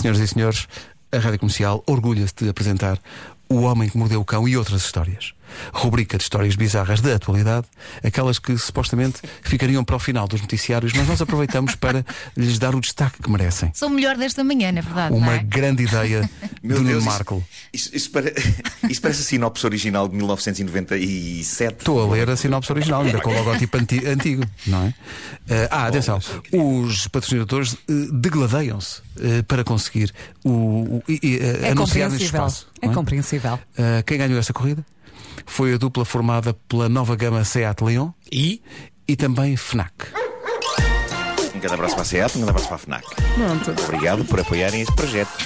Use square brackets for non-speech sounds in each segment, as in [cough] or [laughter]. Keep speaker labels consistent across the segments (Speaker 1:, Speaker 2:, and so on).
Speaker 1: Senhoras e senhores, a Rádio Comercial orgulha-se de apresentar O Homem que Mordeu o Cão e outras histórias. Rubrica de histórias bizarras da atualidade, aquelas que supostamente ficariam para o final dos noticiários, mas nós aproveitamos para lhes dar o destaque que merecem.
Speaker 2: Sou o melhor desta manhã, na verdade.
Speaker 1: Uma
Speaker 2: não é?
Speaker 1: grande ideia [laughs]
Speaker 3: Meu
Speaker 1: do Nuno
Speaker 3: Deus,
Speaker 1: Marco.
Speaker 3: Isso, isso, isso pare- [laughs] isso parece a sinopse original de 1997.
Speaker 1: Estou a ler a sinopse original, ainda com o logotipo anti- antigo, não é? Eh, ah, atenção, os patrocinadores eh, degladeiam-se eh, para conseguir o, o, eh,
Speaker 4: É
Speaker 1: anunciar neste espaço.
Speaker 4: É
Speaker 1: não
Speaker 4: compreensível.
Speaker 1: Uh, quem ganhou essa corrida foi a dupla formada pela nova gama Seat Leon
Speaker 5: E
Speaker 1: e também Fnac.
Speaker 3: Um grande abraço para a SEAT, um grande abraço para a FNAC.
Speaker 4: Pronto.
Speaker 3: Obrigado por apoiarem este projeto. [laughs]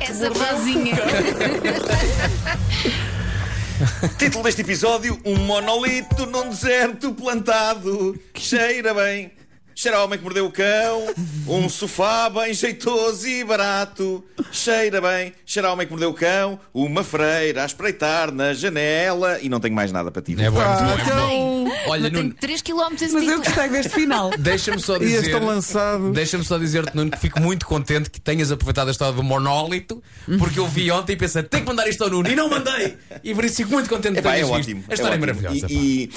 Speaker 2: Essa vozinha. [laughs]
Speaker 3: Título deste episódio: Um monolito num deserto plantado. Cheira bem. Cheira ao homem que mordeu o cão. Um sofá bem jeitoso e barato. Cheira bem. Cheira ao homem que mordeu o cão. Uma freira a espreitar na janela. E não tenho mais nada para ti.
Speaker 5: é bom, é muito bom, é.
Speaker 2: Tem,
Speaker 5: Olha, Nuno,
Speaker 2: 3 km esse
Speaker 4: Mas eu gostei deste final. [laughs]
Speaker 5: deixa-me só dizer.
Speaker 1: este lançado.
Speaker 5: Deixa-me só dizer-te, Nuno, que fico muito contente que tenhas aproveitado a história do monólito, porque eu vi ontem e pensei, tenho que mandar isto ao Nuno, e não mandei! E por isso fico muito contente de
Speaker 3: Epá, é
Speaker 5: visto.
Speaker 3: ótimo.
Speaker 5: A história é,
Speaker 3: ótimo.
Speaker 5: maravilhosa.
Speaker 3: E,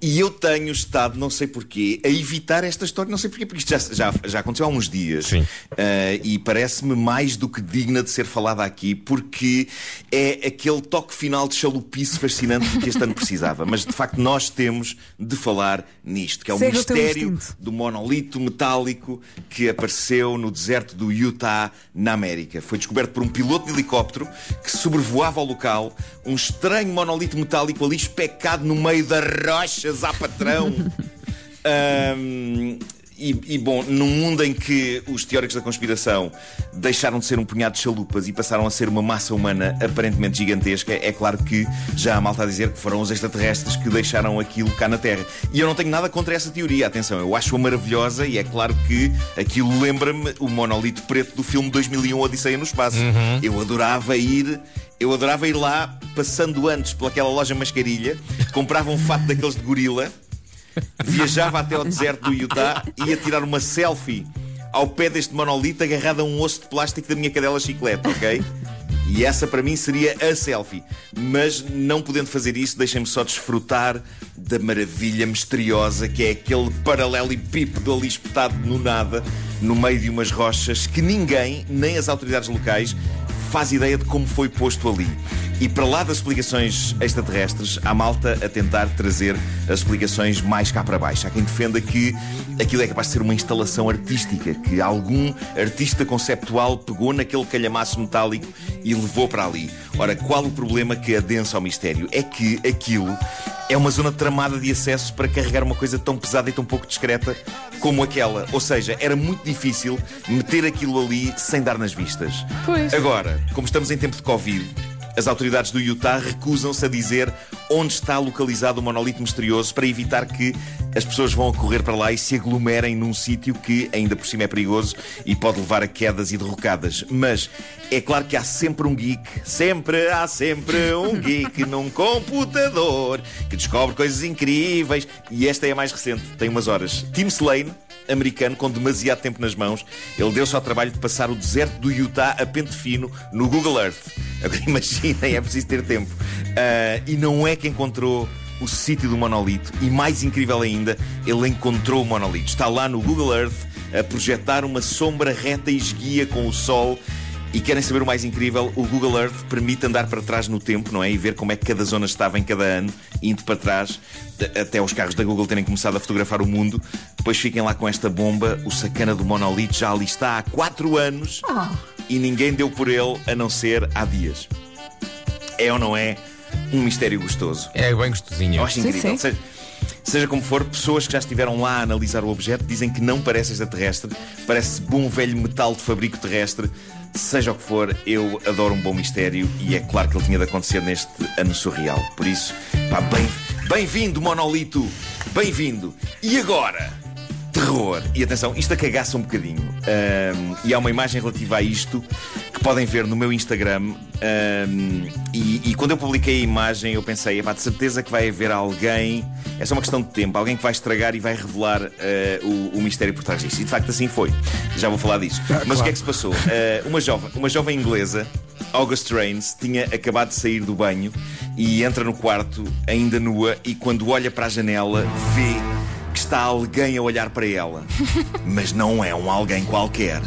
Speaker 3: e- eu tenho estado, não sei porquê, a evitar esta história. Não sei porquê, porque isto já, já, já aconteceu há uns dias.
Speaker 5: Sim.
Speaker 3: Ah, e parece-me mais do que digna de ser falada aqui, porque é aquele toque final de chalupice fascinante que este ano precisava. Mas de facto, nós temos de falar nisto, que é o
Speaker 4: Segue o
Speaker 3: mistério
Speaker 4: instinto.
Speaker 3: do monolito metálico que apareceu no deserto do Utah, na América. Foi descoberto por um piloto de helicóptero que sobrevoava ao local, um estranho monolito metálico ali especado no meio das rochas a patrão. [laughs] E, e, bom, num mundo em que os teóricos da conspiração deixaram de ser um punhado de chalupas e passaram a ser uma massa humana aparentemente gigantesca, é claro que já há malta a dizer que foram os extraterrestres que deixaram aquilo cá na Terra. E eu não tenho nada contra essa teoria, atenção, eu acho-a maravilhosa e é claro que aquilo lembra-me o monolito preto do filme 2001 Odisseia no Espaço. Eu adorava ir. Eu adorava ir lá, passando antes pelaquela loja mascarilha, [laughs] comprava um fato daqueles de gorila viajava até ao deserto do Utah e ia tirar uma selfie ao pé deste monolito agarrado a um osso de plástico da minha cadela chiclete, ok? E essa para mim seria a selfie. Mas não podendo fazer isso, deixem-me só desfrutar da maravilha misteriosa que é aquele paralelepípedo ali espetado no nada, no meio de umas rochas, que ninguém, nem as autoridades locais, faz ideia de como foi posto ali. E para lá das explicações extraterrestres, há malta a tentar trazer as explicações mais cá para baixo. Há quem defenda que aquilo é capaz de ser uma instalação artística, que algum artista conceptual pegou naquele calhamaço metálico e levou para ali. Ora, qual o problema que adensa ao mistério? É que aquilo é uma zona tramada de acesso para carregar uma coisa tão pesada e tão pouco discreta como aquela. Ou seja, era muito difícil meter aquilo ali sem dar nas vistas.
Speaker 4: Pois.
Speaker 3: Agora, como estamos em tempo de Covid, as autoridades do Utah recusam-se a dizer onde está localizado o monolito misterioso para evitar que as pessoas vão correr para lá e se aglomerem num sítio que ainda por cima é perigoso e pode levar a quedas e derrocadas. Mas é claro que há sempre um geek, sempre há sempre um geek [laughs] num computador que descobre coisas incríveis. E esta é a mais recente, tem umas horas. Tim Slane americano com demasiado tempo nas mãos. Ele deu-se ao trabalho de passar o deserto do Utah a pente fino no Google Earth. Agora [laughs] imaginem, é preciso ter tempo. Ah, e não é que encontrou o sítio do monolito. E mais incrível ainda, ele encontrou o monolito. Está lá no Google Earth a projetar uma sombra reta e esguia com o sol. E querem saber o mais incrível? O Google Earth permite andar para trás no tempo, não é? E ver como é que cada zona estava em cada ano, indo para trás, até os carros da Google terem começado a fotografar o mundo. Depois fiquem lá com esta bomba. O sacana do monolito já ali está há 4 anos e ninguém deu por ele a não ser há dias. É ou não é um mistério gostoso?
Speaker 5: É bem gostosinho.
Speaker 3: Eu acho
Speaker 4: Sim,
Speaker 3: incrível.
Speaker 4: sim.
Speaker 3: Seja, seja como for, pessoas que já estiveram lá a analisar o objeto dizem que não parece extraterrestre, parece bom velho metal de fabrico terrestre. Seja o que for, eu adoro um bom mistério e é claro que ele tinha de acontecer neste ano surreal. Por isso, pá, bem- bem-vindo, monolito! Bem-vindo! E agora? Terror. E atenção, isto acagaça um bocadinho. Um, e há uma imagem relativa a isto que podem ver no meu Instagram. Um, e, e, quando eu publiquei a imagem, eu pensei, de certeza que vai haver alguém. É só uma questão de tempo, alguém que vai estragar e vai revelar uh, o, o, mistério por trás disso. E de facto assim foi. Já vou falar disso. Ah, Mas claro. o que é que se passou? Uh, uma, jovem, uma jovem inglesa August Rains tinha acabado de sair do banho e entra no quarto, ainda nua, e quando olha para a janela, vê está alguém a olhar para ela. [laughs] Mas não é um alguém qualquer.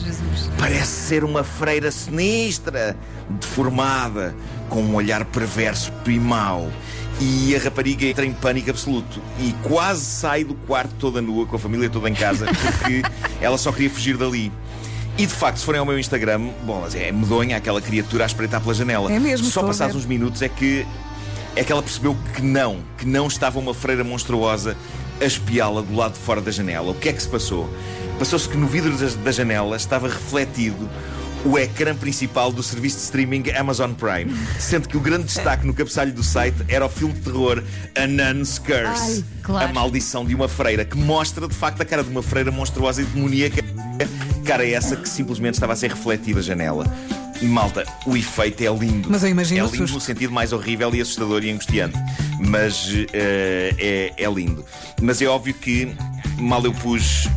Speaker 3: Parece ser uma freira sinistra, deformada, com um olhar perverso e mau. E a rapariga entra em pânico absoluto e quase sai do quarto toda nua, com a família toda em casa, porque [laughs] ela só queria fugir dali. E de facto, se forem ao meu Instagram, bom, é medonha aquela criatura a espreitar pela janela.
Speaker 4: É mesmo,
Speaker 3: Só passados uns minutos é que é que ela percebeu que não, que não estava uma freira monstruosa a espiá-la do lado de fora da janela. O que é que se passou? Passou-se que no vidro da janela estava refletido o ecrã principal do serviço de streaming Amazon Prime, sendo que o grande destaque no cabeçalho do site era o filme de terror A Nun's Curse, Ai, claro. a maldição de uma freira, que mostra de facto a cara de uma freira monstruosa e demoníaca cara essa que simplesmente estava a ser refletida a janela. Malta, o efeito é lindo.
Speaker 4: Mas eu imagino
Speaker 3: É lindo
Speaker 4: no
Speaker 3: sentido mais horrível e assustador e angustiante. Mas uh, é, é lindo. Mas é óbvio que mal eu pus uh,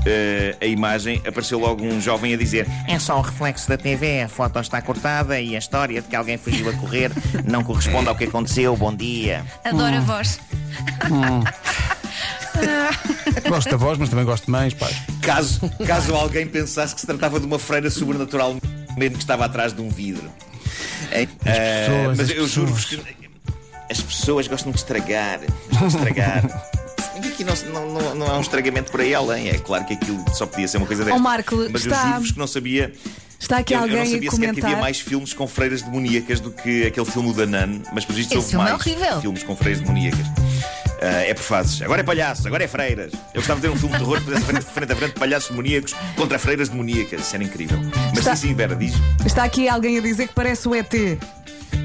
Speaker 3: a imagem, apareceu logo um jovem a dizer: É só o reflexo da TV, a foto está cortada e a história de que alguém fugiu a correr não corresponde ao que aconteceu. Bom dia.
Speaker 2: Adoro hum. a voz.
Speaker 1: Hum. [laughs] gosto da voz, mas também gosto de mães, pai.
Speaker 3: Caso, caso alguém pensasse que se tratava de uma freira sobrenatural mesmo que estava atrás de um vidro.
Speaker 1: As pessoas, uh,
Speaker 3: mas
Speaker 1: eu juro-vos
Speaker 3: que as pessoas gostam de estragar. Gostam de estragar. [laughs] Aqui não, não, não, não, é um estragamento por aí além. É claro que aquilo só podia ser uma coisa desta.
Speaker 4: Oh, Marco,
Speaker 3: mas
Speaker 4: está...
Speaker 3: eu juro-vos que não sabia.
Speaker 4: Está aqui
Speaker 3: eu,
Speaker 4: alguém
Speaker 3: eu não sabia
Speaker 4: a comentar.
Speaker 3: que havia mais filmes com freiras demoníacas do que aquele filme da Nan, mas por isso houve
Speaker 2: é
Speaker 3: mais
Speaker 2: é
Speaker 3: filmes com freiras demoníacas. Uh, é por fases. Agora é palhaços, agora é freiras. Eu gostava de ter um filme de terror que pudesse frente, frente a frente palhaços demoníacos contra freiras demoníacas. Isso era incrível. Mas
Speaker 4: está,
Speaker 3: sim, sim, Vera, diz.
Speaker 4: Está aqui alguém a dizer que parece o ET.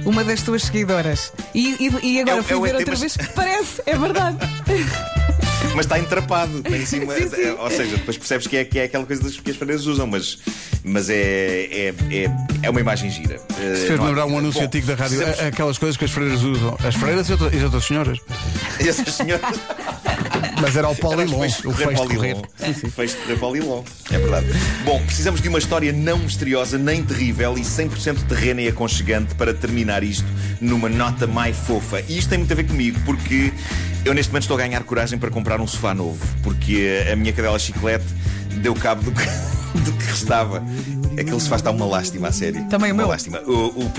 Speaker 4: Uma das tuas seguidoras. E, e, e agora é, fui é ver ET, outra mas... vez que parece, é verdade. [laughs]
Speaker 3: mas está entrapado. Tem cima,
Speaker 4: sim, sim.
Speaker 3: Ou seja, depois percebes que é, que é aquela coisa que as freiras usam, mas, mas é, é, é, é uma imagem gira.
Speaker 1: Se fez lembrar um anúncio bom, antigo da rádio, precisamos... aquelas coisas que as freiras usam. As freiras e, e as outras senhoras. [laughs]
Speaker 3: E essas senhoras. [laughs]
Speaker 1: Mas era o Polilon.
Speaker 3: O de correr. De correr Polilon. É verdade. Bom, precisamos de uma história não misteriosa, nem terrível e 100% terrena e aconchegante para terminar isto numa nota mais fofa. E isto tem muito a ver comigo, porque eu neste momento estou a ganhar coragem para comprar um sofá novo, porque a minha cadela chiclete deu cabo do que, [laughs] do que restava. Aquele sofá está uma lástima, a sério.
Speaker 4: Também
Speaker 3: o
Speaker 4: uma
Speaker 3: meu. lástima. O, o,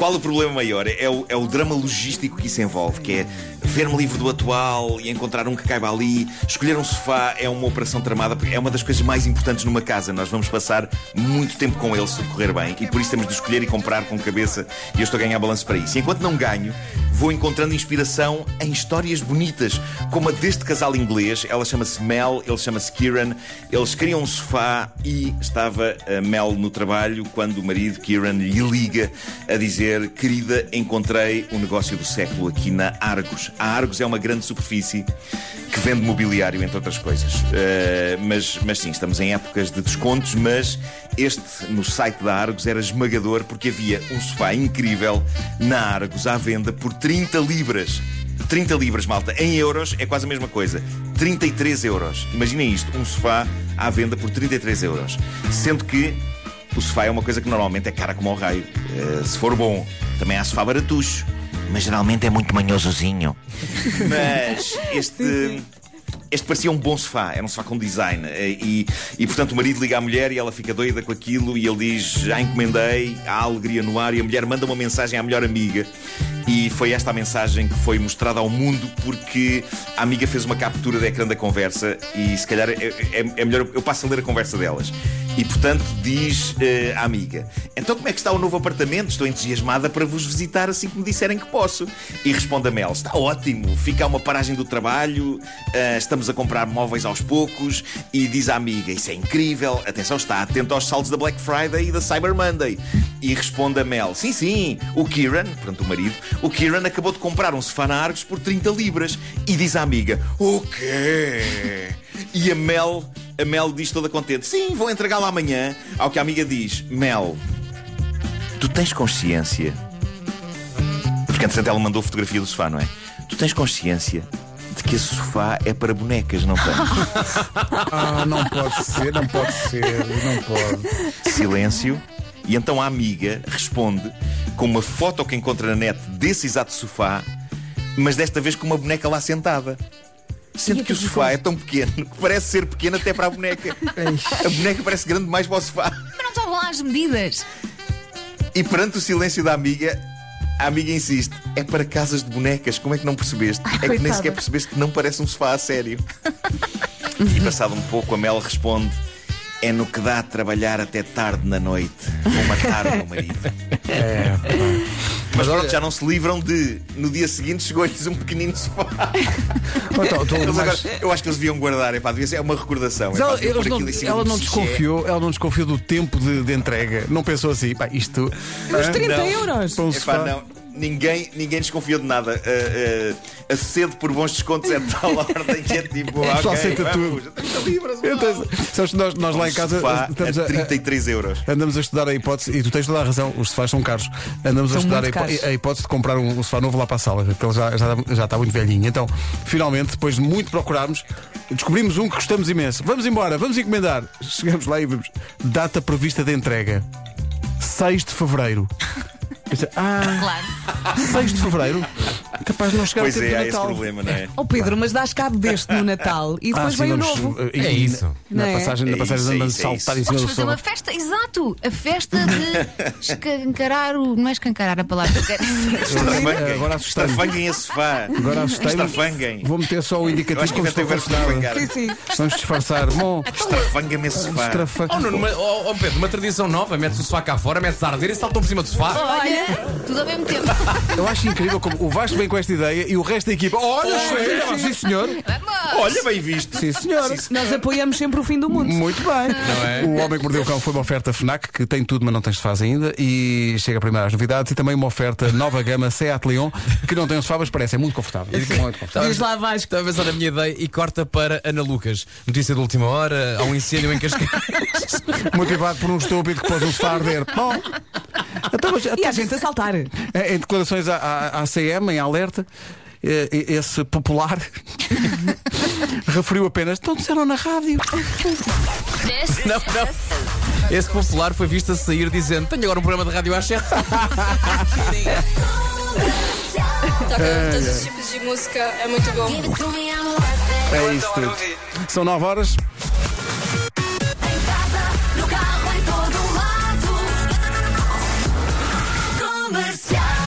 Speaker 3: qual o problema maior? É o, é o drama logístico que isso envolve, que é ver-me livre do atual e encontrar um que caiba ali. Escolher um sofá é uma operação tramada, porque é uma das coisas mais importantes numa casa. Nós vamos passar muito tempo com ele se correr bem e por isso temos de escolher e comprar com cabeça. E eu estou a ganhar balanço para isso. E enquanto não ganho, vou encontrando inspiração em histórias bonitas, como a deste casal inglês. Ela chama-se Mel, ele chama-se Kieran. Eles criam um sofá e estava a Mel no trabalho quando o marido, Kieran, lhe liga a dizer: Querida, encontrei o um negócio do século aqui na Argos. A Argos é uma grande superfície que vende mobiliário, entre outras coisas. Uh, mas, mas sim, estamos em épocas de descontos, mas este no site da Argos era esmagador porque havia um sofá incrível na Argos à venda por 30 libras. 30 libras, malta. Em euros é quase a mesma coisa. 33 euros. Imaginem isto: um sofá à venda por 33 euros. Sendo que o sofá é uma coisa que normalmente é cara como o raio. Uh, se for bom, também há sofá baratucho. Mas geralmente é muito manhosozinho. [laughs] Mas este. Este parecia um bom sofá, era um sofá com design. Eh, e, e portanto o marido liga à mulher e ela fica doida com aquilo e ele diz: Já encomendei, há alegria no ar. E a mulher manda uma mensagem à melhor amiga. E foi esta a mensagem que foi mostrada ao mundo porque a amiga fez uma captura de ecrã da conversa e se calhar é, é, é melhor eu passo a ler a conversa delas. E portanto diz uh, a amiga: Então como é que está o novo apartamento? Estou entusiasmada para vos visitar assim que me disserem que posso. E responde a Mel: Está ótimo, fica uma paragem do trabalho, uh, estamos a comprar móveis aos poucos. E diz a amiga: Isso é incrível, atenção, está atento aos saldos da Black Friday e da Cyber Monday. E responde a Mel: Sim, sim, o Kieran, portanto o marido, o Kieran acabou de comprar um sofá na Argos por 30 libras. E diz a amiga: O quê? E a Mel a Mel diz toda contente: Sim, vou entregá-la amanhã. Ao que a amiga diz: Mel, tu tens consciência. Porque entretanto ela mandou fotografia do sofá, não é? Tu tens consciência de que esse sofá é para bonecas, não tens? [laughs]
Speaker 1: ah, não pode ser, não pode ser, não pode.
Speaker 3: Silêncio. E então a amiga responde com uma foto que encontra na net desse exato sofá, mas desta vez com uma boneca lá sentada. Sendo que o sofá é tão pequeno que parece ser pequeno até para a boneca. a boneca parece grande demais para o sofá.
Speaker 2: Mas não estavam lá as medidas.
Speaker 3: E perante o silêncio da amiga, a amiga insiste: é para casas de bonecas, como é que não percebeste?
Speaker 4: Ai,
Speaker 3: é que nem sequer percebeste que não parece um sofá a sério. e passado um pouco, a Mel responde: é no que dá a trabalhar até tarde na noite. Vou matar o meu marido.
Speaker 1: É,
Speaker 3: Mas pronto, já não se livram de. No dia seguinte chegou-lhes um pequenino sofá. [laughs]
Speaker 1: Então,
Speaker 3: Eles
Speaker 1: mas-
Speaker 3: agora- eu acho que eles deviam guardar. Epá, devia ser é uma recordação. Epá,
Speaker 1: ela,
Speaker 3: pôr
Speaker 1: não- ela não desconfiou, ela não desconfiou do tempo de, de entrega. Não pensou assim, pá, isto.
Speaker 4: Uns
Speaker 1: hã?
Speaker 4: 30
Speaker 3: Não.
Speaker 4: euros.
Speaker 3: Epá, não. Ninguém, ninguém desconfiou de nada. A, a- a sede por bons descontos é de tal [laughs] ordem que é tipo.
Speaker 1: Só
Speaker 3: ok,
Speaker 1: aceita
Speaker 3: vamos,
Speaker 1: tudo.
Speaker 3: 30 libras.
Speaker 1: Então, sabes que nós, nós lá em casa estamos
Speaker 3: a
Speaker 1: a,
Speaker 3: 33 euros.
Speaker 1: andamos a estudar a hipótese, e tu tens toda a razão, os sofás são caros. Andamos a
Speaker 4: São
Speaker 1: estudar a, hipó-
Speaker 4: caros.
Speaker 1: a hipótese de comprar um, um sofá novo lá para a sala, que ele já, já, já está muito velhinho. Então, finalmente, depois de muito procurarmos, descobrimos um que gostamos imenso. Vamos embora, vamos encomendar. Chegamos lá e vemos. Data prevista de entrega: 6 de fevereiro. Pensei, ah,
Speaker 2: Claro.
Speaker 1: 6 de fevereiro? Capaz de não chegar
Speaker 3: Pois
Speaker 1: a tempo
Speaker 3: é, há
Speaker 1: do
Speaker 3: esse
Speaker 1: Natal.
Speaker 3: problema, não é?
Speaker 4: Ó Pedro, mas dás cabo deste no Natal e
Speaker 1: Ah,
Speaker 4: depois
Speaker 1: sim,
Speaker 4: vem o novo.
Speaker 1: uh, e-
Speaker 5: É isso.
Speaker 1: Na,
Speaker 4: é?
Speaker 1: passagem, na
Speaker 3: É
Speaker 1: passagem
Speaker 3: isso, é
Speaker 1: andando
Speaker 3: é
Speaker 1: saltar em cima do
Speaker 2: fazer uma festa, exato, a festa de escancarar o. Não é escancarar a palavra [laughs] eu.
Speaker 1: Agora assustei-me.
Speaker 3: Estrafanguem esse sofá.
Speaker 1: Agora assustei-me.
Speaker 3: Estrafanguem.
Speaker 1: Vou meter só o
Speaker 3: Eu
Speaker 1: indicativo
Speaker 3: acho que
Speaker 1: como
Speaker 3: inventei
Speaker 1: estou
Speaker 3: o.
Speaker 4: Sim, sim.
Speaker 1: Vamos disfarçar. Bom,
Speaker 3: Estrafanga-me esse sofá.
Speaker 1: estrafa-
Speaker 5: Oh, Nuno, mas, oh, oh, Pedro, uma tradição nova, metes o sofá cá fora, metes a arder e saltam por cima do sofá.
Speaker 2: Olha, tudo ao mesmo tempo.
Speaker 1: Eu acho incrível como o Vasco vem com esta ideia e o resto da equipa. Olha, sim, sim, senhor.
Speaker 2: Vamos!
Speaker 3: Olha, bem visto.
Speaker 1: Sim, senhor.
Speaker 4: Nós apoiamos sempre o fim do mundo.
Speaker 1: Muito bem. O Homem que Mordeu o Cão foi uma oferta FNAC, que tem tudo, mas não tem sofás ainda. E chega primeiro às novidades. E também uma oferta nova gama Seat Leon, que não tem um sofá, mas parece é muito confortável. Muito confortável.
Speaker 4: Diz lá, Vasco.
Speaker 5: Estava a pensar na minha ideia e corta para Ana Lucas. Notícia de última hora, há um incêndio em Cascais. [laughs]
Speaker 1: Motivado por um estúpido que pôs um sofá a arder. Bom, então, mas,
Speaker 4: E a gente a saltar.
Speaker 1: Em declarações à, à, à CM, em alerta, eh, esse popular [laughs] referiu apenas: então disseram na rádio.
Speaker 5: Não, não. Esse popular foi visto a sair dizendo: Tenho agora um programa de rádio às 7. [laughs]
Speaker 6: Toca todos os tipos de música, é muito bom.
Speaker 1: É isso tudo. São 9 horas.